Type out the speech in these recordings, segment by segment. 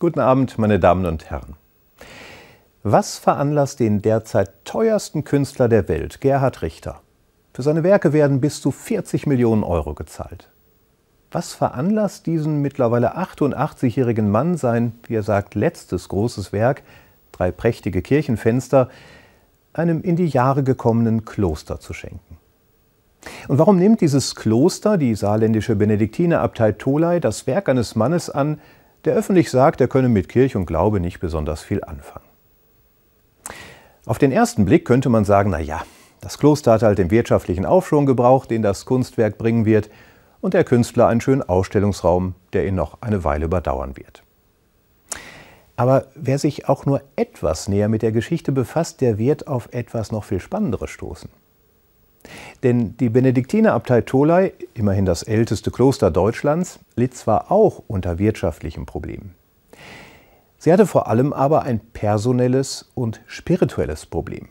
Guten Abend, meine Damen und Herren. Was veranlasst den derzeit teuersten Künstler der Welt, Gerhard Richter? Für seine Werke werden bis zu 40 Millionen Euro gezahlt. Was veranlasst diesen mittlerweile 88-jährigen Mann sein, wie er sagt, letztes großes Werk, drei prächtige Kirchenfenster, einem in die Jahre gekommenen Kloster zu schenken? Und warum nimmt dieses Kloster, die saarländische Benediktinerabtei Tholey, das Werk eines Mannes an, der öffentlich sagt, er könne mit Kirche und Glaube nicht besonders viel anfangen. Auf den ersten Blick könnte man sagen, na ja, das Kloster hat halt den wirtschaftlichen Aufschwung gebraucht, den das Kunstwerk bringen wird, und der Künstler einen schönen Ausstellungsraum, der ihn noch eine Weile überdauern wird. Aber wer sich auch nur etwas näher mit der Geschichte befasst, der wird auf etwas noch viel Spannenderes stoßen. Denn die Benediktinerabtei Tholey, immerhin das älteste Kloster Deutschlands, litt zwar auch unter wirtschaftlichen Problemen. Sie hatte vor allem aber ein personelles und spirituelles Problem.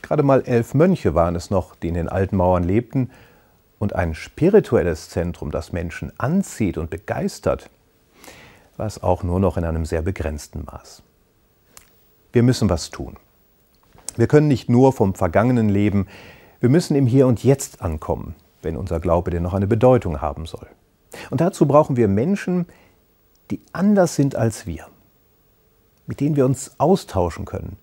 Gerade mal elf Mönche waren es noch, die in den alten Mauern lebten, und ein spirituelles Zentrum, das Menschen anzieht und begeistert, war es auch nur noch in einem sehr begrenzten Maß. Wir müssen was tun. Wir können nicht nur vom vergangenen leben, wir müssen im Hier und Jetzt ankommen, wenn unser Glaube denn noch eine Bedeutung haben soll. Und dazu brauchen wir Menschen, die anders sind als wir, mit denen wir uns austauschen können,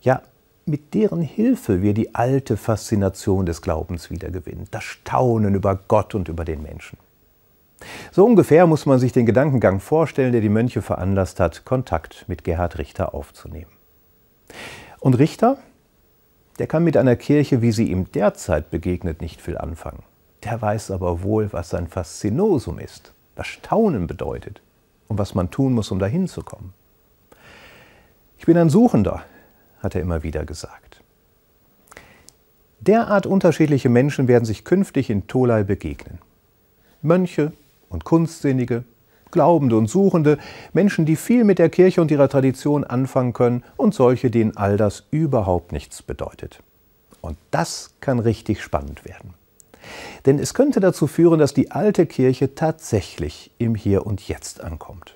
ja, mit deren Hilfe wir die alte Faszination des Glaubens wiedergewinnen, das Staunen über Gott und über den Menschen. So ungefähr muss man sich den Gedankengang vorstellen, der die Mönche veranlasst hat, Kontakt mit Gerhard Richter aufzunehmen. Und Richter, der kann mit einer Kirche, wie sie ihm derzeit begegnet, nicht viel anfangen. Der weiß aber wohl, was sein Faszinosum ist, was Staunen bedeutet und was man tun muss, um dahin zu kommen. Ich bin ein Suchender, hat er immer wieder gesagt. Derart unterschiedliche Menschen werden sich künftig in Tolai begegnen. Mönche und Kunstsinnige, Glaubende und Suchende, Menschen, die viel mit der Kirche und ihrer Tradition anfangen können und solche, denen all das überhaupt nichts bedeutet. Und das kann richtig spannend werden. Denn es könnte dazu führen, dass die alte Kirche tatsächlich im Hier und Jetzt ankommt.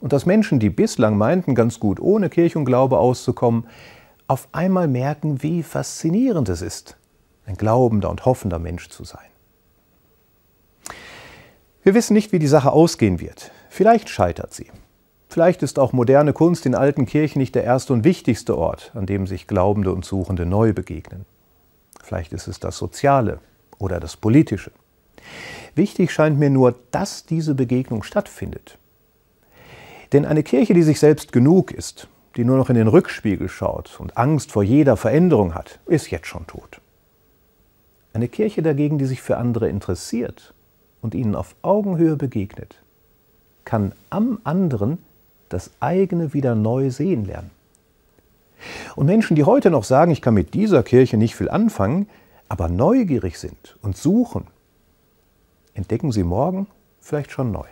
Und dass Menschen, die bislang meinten, ganz gut ohne Kirche und Glaube auszukommen, auf einmal merken, wie faszinierend es ist, ein glaubender und hoffender Mensch zu sein. Wir wissen nicht, wie die Sache ausgehen wird. Vielleicht scheitert sie. Vielleicht ist auch moderne Kunst in alten Kirchen nicht der erste und wichtigste Ort, an dem sich Glaubende und Suchende neu begegnen. Vielleicht ist es das Soziale oder das Politische. Wichtig scheint mir nur, dass diese Begegnung stattfindet. Denn eine Kirche, die sich selbst genug ist, die nur noch in den Rückspiegel schaut und Angst vor jeder Veränderung hat, ist jetzt schon tot. Eine Kirche dagegen, die sich für andere interessiert und ihnen auf Augenhöhe begegnet, kann am anderen das eigene wieder neu sehen lernen. Und Menschen, die heute noch sagen, ich kann mit dieser Kirche nicht viel anfangen, aber neugierig sind und suchen, entdecken sie morgen vielleicht schon neu.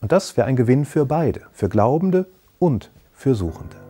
Und das wäre ein Gewinn für beide, für Glaubende und für Suchende.